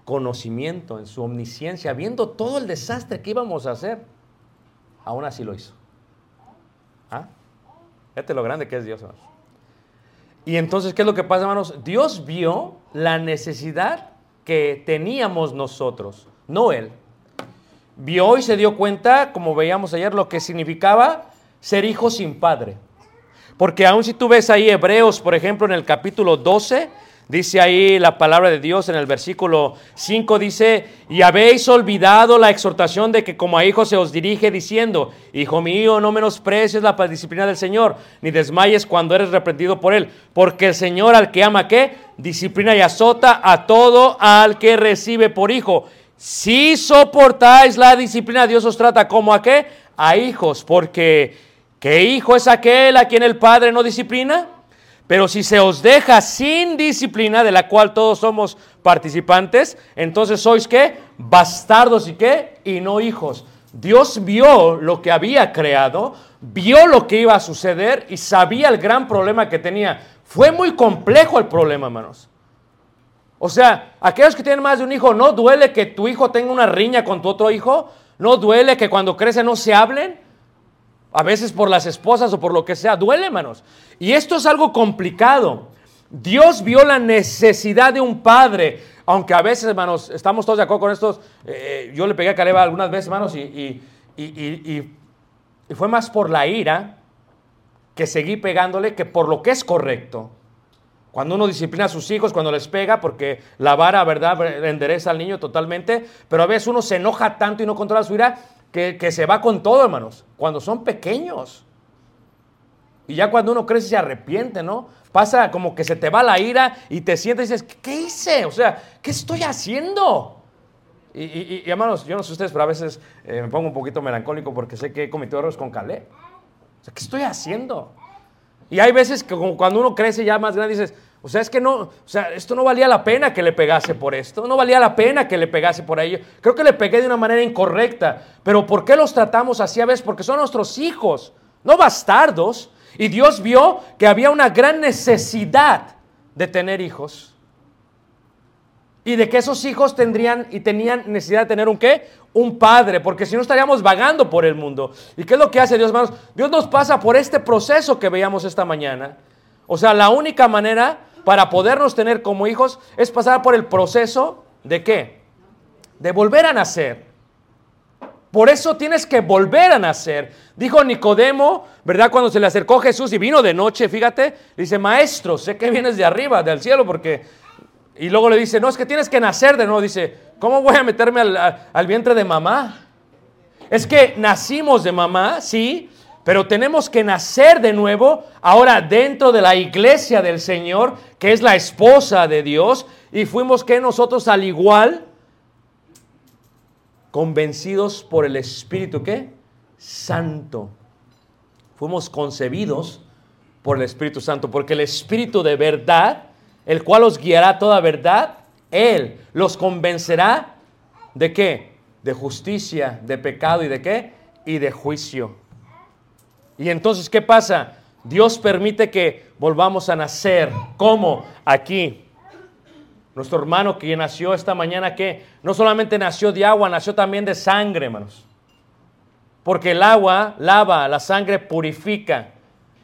conocimiento, en su omnisciencia, viendo todo el desastre que íbamos a hacer, aún así lo hizo. ¿Ah? Fíjate lo grande que es Dios, hermanos. Y entonces, ¿qué es lo que pasa, hermanos? Dios vio la necesidad que teníamos nosotros, no Él. Vio y se dio cuenta, como veíamos ayer, lo que significaba ser hijo sin padre. Porque aún si tú ves ahí Hebreos, por ejemplo, en el capítulo 12, Dice ahí la palabra de Dios en el versículo 5, dice, y habéis olvidado la exhortación de que como a hijos se os dirige diciendo, Hijo mío, no menosprecies la disciplina del Señor, ni desmayes cuando eres reprendido por Él, porque el Señor al que ama, ¿qué? Disciplina y azota a todo al que recibe por hijo. Si soportáis la disciplina, Dios os trata como a qué? A hijos, porque ¿qué hijo es aquel a quien el Padre no disciplina? Pero si se os deja sin disciplina, de la cual todos somos participantes, entonces sois qué? Bastardos y qué? Y no hijos. Dios vio lo que había creado, vio lo que iba a suceder y sabía el gran problema que tenía. Fue muy complejo el problema, hermanos. O sea, aquellos que tienen más de un hijo, ¿no duele que tu hijo tenga una riña con tu otro hijo? ¿No duele que cuando crece no se hablen? A veces por las esposas o por lo que sea. Duele, hermanos. Y esto es algo complicado. Dios vio la necesidad de un padre. Aunque a veces, hermanos, estamos todos de acuerdo con estos. eh, yo le pegué a Caleb algunas veces, hermanos, y- y- y- y fue más por la ira que seguí pegándole que por lo que es correcto. Cuando uno disciplina a sus hijos, cuando les pega, porque la vara, ¿verdad?, endereza al niño totalmente, pero a veces uno se enoja tanto y no controla su ira que, que se va con todo, hermanos, cuando son pequeños. Y ya cuando uno crece se arrepiente, ¿no? Pasa como que se te va la ira y te sientes y dices, ¿qué, hice? O sea, ¿qué estoy haciendo? Y, y- hermanos, yo no sé ustedes, pero a veces eh, me pongo un poquito melancólico porque sé que he cometido errores con Caleb. O sea, ¿qué estoy haciendo? Y hay veces que cuando uno crece ya más grande dices, o sea, es que no, o sea, esto no valía la pena que le pegase por esto, no valía la pena que le pegase por ello. Creo que le pegué de una manera incorrecta, pero ¿por qué los tratamos así a veces? Porque son nuestros hijos, no bastardos. Y Dios vio que había una gran necesidad de tener hijos. Y de que esos hijos tendrían y tenían necesidad de tener un qué? Un padre, porque si no estaríamos vagando por el mundo. ¿Y qué es lo que hace Dios, hermanos? Dios nos pasa por este proceso que veíamos esta mañana. O sea, la única manera para podernos tener como hijos es pasar por el proceso de qué? De volver a nacer. Por eso tienes que volver a nacer. Dijo Nicodemo, ¿verdad? Cuando se le acercó Jesús y vino de noche, fíjate, dice, maestro, sé que vienes de arriba, del cielo, porque... Y luego le dice, no, es que tienes que nacer de nuevo. Dice, ¿cómo voy a meterme al, a- al vientre de mamá? Es que nacimos de mamá, sí, pero tenemos que nacer de nuevo ahora dentro de la iglesia del Señor, que es la esposa de Dios, y fuimos que nosotros al igual convencidos por el Espíritu. Santo. Fuimos concebidos por el Espíritu Santo, porque el Espíritu de verdad, el cual os guiará toda verdad, Él los convencerá de qué? De justicia, de pecado y de qué? Y de juicio. Y entonces, ¿qué pasa? Dios permite que volvamos a nacer. ¿Cómo? Aquí. Nuestro hermano que nació esta mañana, que no solamente nació de agua, nació también de sangre, hermanos. Porque el agua lava, la sangre purifica.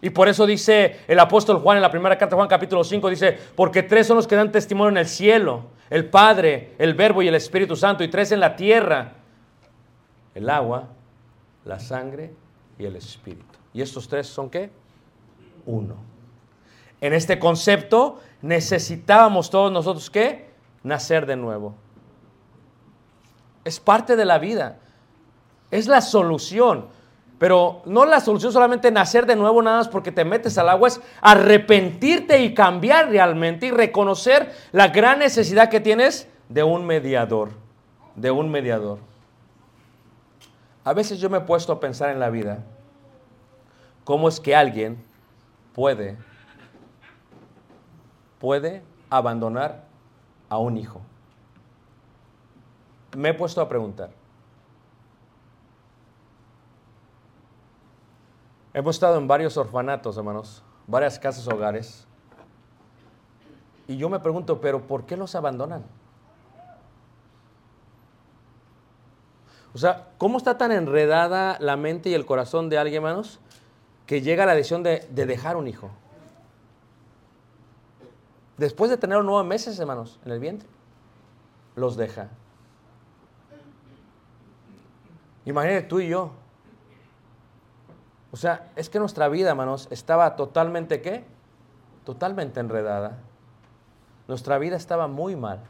Y por eso dice el apóstol Juan en la primera carta de Juan capítulo 5, dice, porque tres son los que dan testimonio en el cielo, el Padre, el Verbo y el Espíritu Santo, y tres en la tierra, el agua, la sangre y el Espíritu. ¿Y estos tres son qué? Uno. En este concepto necesitábamos todos nosotros qué? Nacer de nuevo. Es parte de la vida. Es la solución. Pero no la solución solamente nacer de nuevo nada más porque te metes al agua, es arrepentirte y cambiar realmente y reconocer la gran necesidad que tienes de un mediador, de un mediador. A veces yo me he puesto a pensar en la vida, cómo es que alguien puede, puede abandonar a un hijo. Me he puesto a preguntar. Hemos estado en varios orfanatos, hermanos, varias casas hogares. Y yo me pregunto, pero ¿por qué los abandonan? O sea, ¿cómo está tan enredada la mente y el corazón de alguien, hermanos, que llega la decisión de, de dejar un hijo? Después de tener nueve meses, hermanos, en el vientre, los deja. Imagínate tú y yo. O sea, es que nuestra vida, hermanos, estaba totalmente, ¿qué? Totalmente enredada. Nuestra vida estaba muy mal.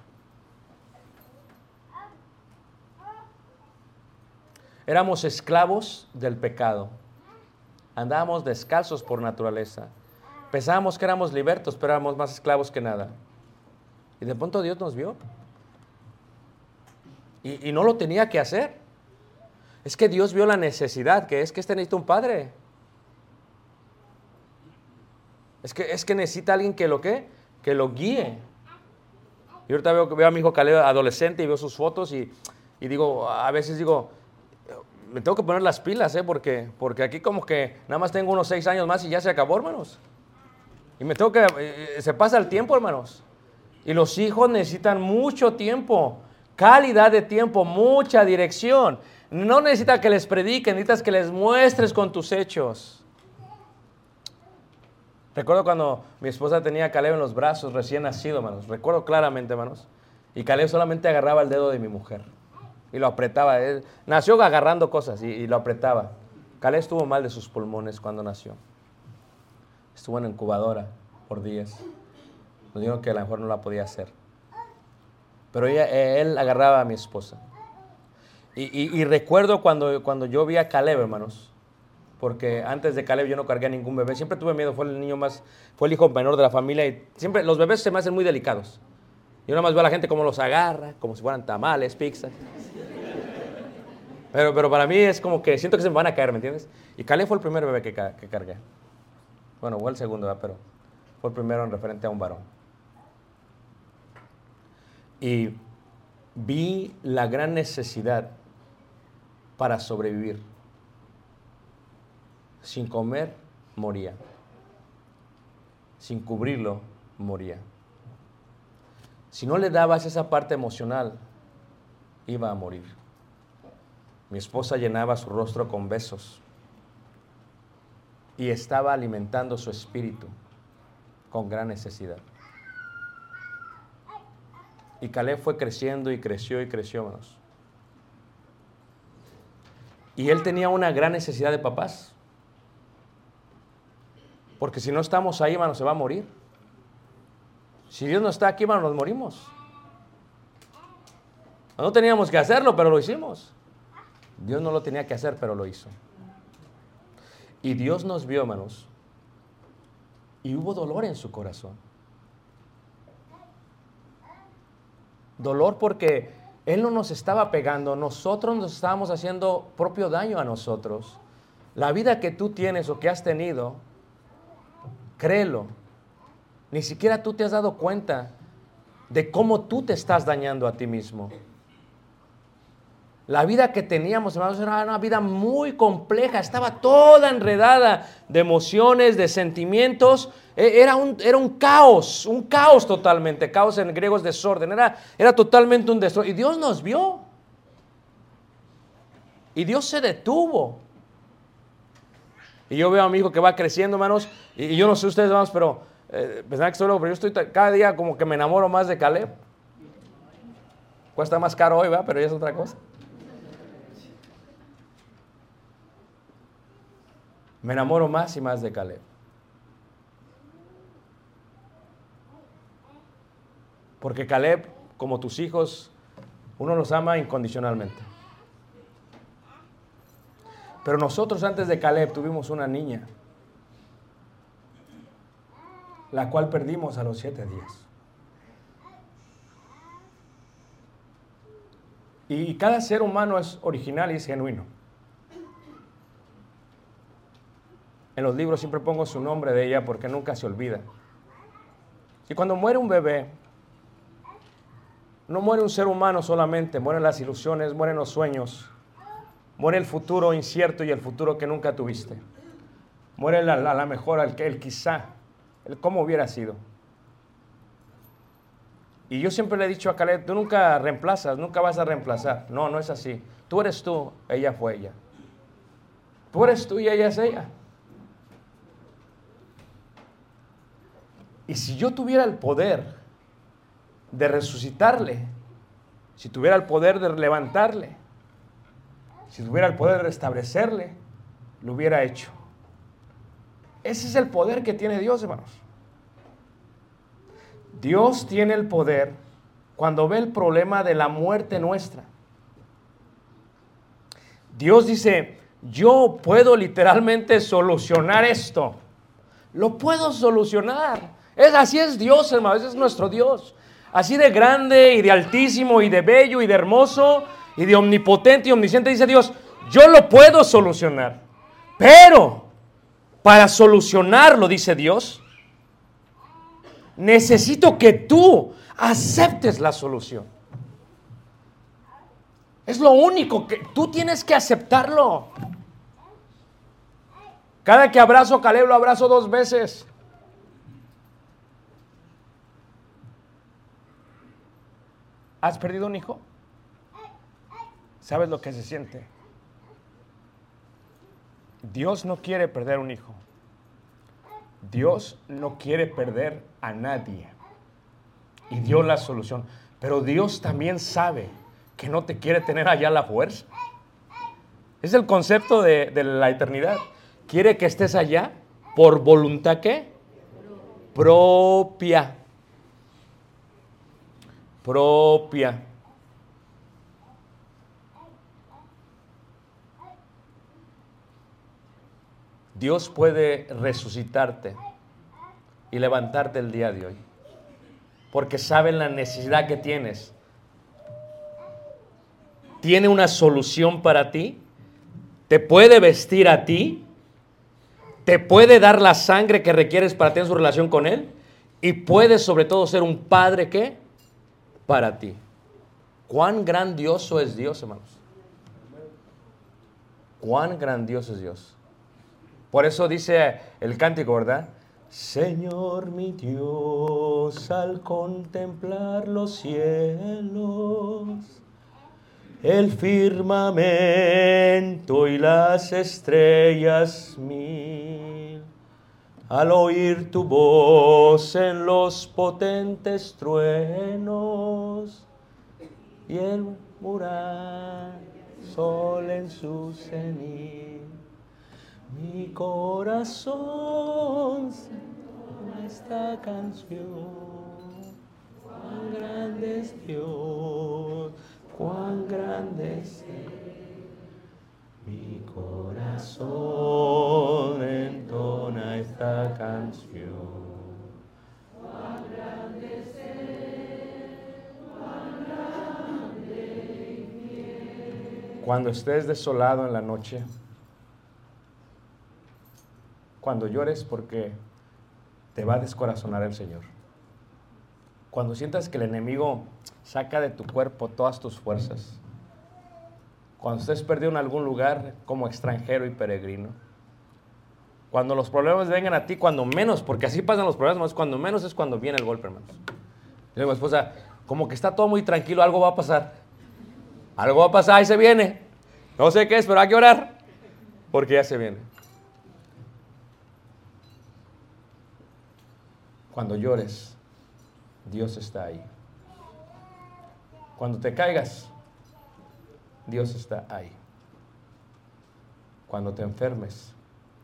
Éramos esclavos del pecado. Andábamos descalzos por naturaleza. Pensábamos que éramos libertos, pero éramos más esclavos que nada. Y de pronto Dios nos vio. Y, no lo tenía que hacer. Es que Dios vio la necesidad, que es que este necesita un padre. Es que, es que necesita alguien que lo que, que lo guíe. Y ahorita veo, veo a mi hijo Caleb adolescente y veo sus fotos y, y digo, a veces digo, me tengo que poner las pilas, ¿eh? Porque, porque aquí como que nada más tengo unos seis años más y ya se acabó, hermanos. Y me tengo que, eh, eh, se pasa el tiempo, hermanos. Y los hijos necesitan mucho tiempo, calidad de tiempo, mucha dirección. No necesitas que les prediquen, necesitas que les muestres con tus hechos. Recuerdo cuando mi esposa tenía a Caleb en los brazos, recién nacido, hermanos. Recuerdo claramente, hermanos. Y Caleb solamente agarraba el dedo de mi mujer y lo apretaba. Él nació agarrando cosas y, lo apretaba. Caleb estuvo mal de sus pulmones cuando nació. Estuvo en incubadora por días. Nos dijeron que a lo mejor no la podía hacer. Pero eh, él agarraba a mi esposa. Y recuerdo cuando, cuando yo vi a Caleb, hermanos, porque antes de Caleb yo no cargué a ningún bebé. Siempre tuve miedo, fue el niño más, fue el hijo menor de la familia y siempre los bebés se me hacen muy delicados. Yo nada más veo a la gente como los agarra, como si fueran tamales, pizza. Pero, pero para mí es como que siento que se me van a caer, ¿me entiendes? Y Caleb fue el primer bebé que, que cargué. Bueno, fue el segundo, ¿verdad? pero fue el primero en referente a un varón. Y vi la gran necesidad para sobrevivir. Sin comer, moría. Sin cubrirlo, moría. Si no le dabas esa parte emocional, iba a morir. Mi esposa llenaba su rostro con besos y estaba alimentando su espíritu con gran necesidad. Y Caleb fue creciendo y creció y creció, hermanos. Y él tenía una gran necesidad de papás. Porque si no estamos ahí, hermano, se va a morir. Si Dios no está aquí, hermano, nos morimos. No teníamos que hacerlo, pero lo hicimos. Dios no lo tenía que hacer, pero lo hizo. Y Dios nos vio, hermanos, y hubo dolor en su corazón. Dolor porque Él no nos estaba pegando, nosotros nos estábamos haciendo propio daño a nosotros. La vida que tú tienes o que has tenido, créelo, ni siquiera tú te has dado cuenta de cómo tú te estás dañando a ti mismo. La vida que teníamos, hermanos, era una vida muy compleja, estaba toda enredada de emociones, de sentimientos. E- Era un, era un caos, un caos totalmente. Caos en griego es desorden, era, era totalmente un desorden. Y Dios nos vio. Y Dios se detuvo. Y yo veo a mi hijo que va creciendo, hermanos. Y yo no sé ustedes, hermanos, pero eh, pensarán que estoy loco, pero yo estoy cada día como que me enamoro más de Caleb. Cuesta más caro hoy, ¿verdad? Pero ya es otra cosa. Me enamoro más y más de Caleb. Porque Caleb, como tus hijos, uno los ama incondicionalmente. Pero nosotros antes de Caleb tuvimos una niña, la cual perdimos a los siete días. Y cada ser humano es original y es genuino. En los libros siempre pongo su nombre de ella porque nunca se olvida. Y cuando muere un bebé, no muere un ser humano solamente, mueren las ilusiones, mueren los sueños, muere el futuro incierto y el futuro que nunca tuviste. Muere la, la- la mejor, el, que- el quizá, cómo hubiera sido. Y yo siempre le he dicho a Caleb, tú nunca reemplazas, nunca vas a reemplazar. No, no es así. Tú eres tú, ella fue ella. Tú eres tú y ella es ella. Y si yo tuviera el poder de resucitarle, si tuviera el poder de levantarle, si tuviera el poder de restablecerle, lo hubiera hecho. Ese es el poder que tiene Dios, hermanos. Dios tiene el poder cuando ve el problema de la muerte nuestra. Dios dice, yo puedo literalmente solucionar esto. Lo puedo solucionar. Es, así es Dios, hermano. Ese es nuestro Dios. Así de grande y de altísimo y de bello y de hermoso y de omnipotente y omnisciente dice Dios, yo lo puedo solucionar. Pero para solucionarlo, dice Dios, necesito que tú aceptes la solución. Es lo único que tú tienes que aceptarlo. Cada que abrazo a Caleb lo abrazo dos veces. ¿Has perdido un hijo? ¿Sabes lo que se siente? Dios no quiere perder un hijo. Dios no quiere perder a nadie. Y dio la solución. Pero Dios también sabe que no te quiere tener allá la fuerza. Es el concepto de, de la eternidad. Quiere que estés allá por voluntad qué? Propia. Propia. Dios puede resucitarte y levantarte el día de hoy. Porque sabe la necesidad que tienes. Tiene una solución para ti. Te puede vestir a ti. Te puede dar la sangre que requieres para tener su relación con Él. Y puede sobre todo ser un padre que para ti. Cuán grandioso es Dios, hermanos. Cuán grandioso es Dios. Por eso dice el cántico, ¿verdad? Señor mi Dios, al contemplar los cielos, el firmamento y las estrellas mil, al oír tu voz en los potentes truenos y el mural sol en su cenit. Mi corazón a esta canción. Cuán grande es Dios, cuán grande es. Mi corazón entona esta canción. Cuando estés desolado en la noche, cuando llores porque te va a descorazonar el Señor. Cuando sientas que el enemigo saca de tu cuerpo todas tus fuerzas. Cuando estés perdido en algún lugar como extranjero y peregrino. Cuando los problemas vengan a ti, cuando menos, porque así pasan los problemas, cuando menos es cuando viene el golpe, hermanos. Y mi esposa, como que está todo muy tranquilo, algo va a pasar. Algo va a pasar, ahí se viene. No sé qué es, pero hay que orar, porque ya se viene. Cuando llores, Dios está ahí. Cuando te caigas, Dios está ahí. Cuando te enfermes,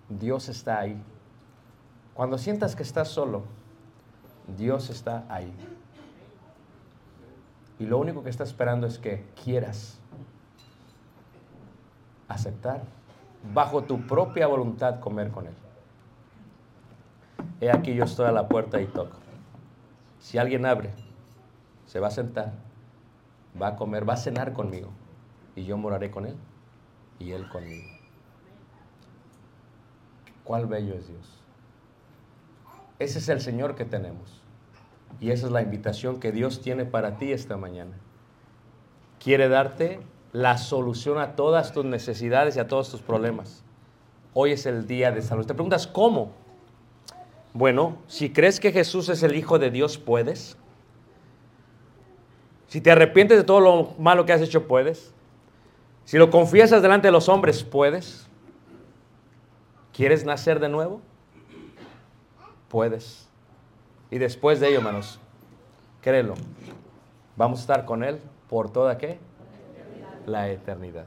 Dios está ahí. Cuando sientas que estás solo, Dios está ahí. Y lo único que está esperando es que quieras aceptar bajo tu propia voluntad comer con Él. He aquí yo estoy a la puerta y toco. Si alguien abre, se va a sentar, va a comer, va a cenar conmigo. Y yo moraré con él y él conmigo. Cuál bello es Dios. Ese es el Señor que tenemos. Y esa es la invitación que Dios tiene para ti esta mañana. Quiere darte la solución a todas tus necesidades y a todos tus problemas. Hoy es el día de salud. Te preguntas, ¿cómo? Bueno, si crees que Jesús es el Hijo de Dios, puedes. Si te arrepientes de todo lo malo que has hecho, puedes. Si lo confiesas delante de los hombres, puedes. ¿Quieres nacer de nuevo? Puedes. Y después de ello, hermanos, créelo, vamos a estar con Él por toda qué? La eternidad.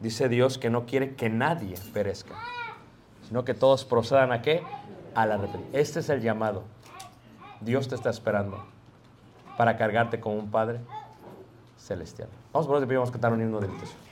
Dice Dios que no quiere que nadie perezca sino que todos procedan a qué? A la arrepentimiento. Este es el llamado. Dios te está esperando para cargarte como un Padre celestial. Vamos por de vamos a cantar un himno de invitación.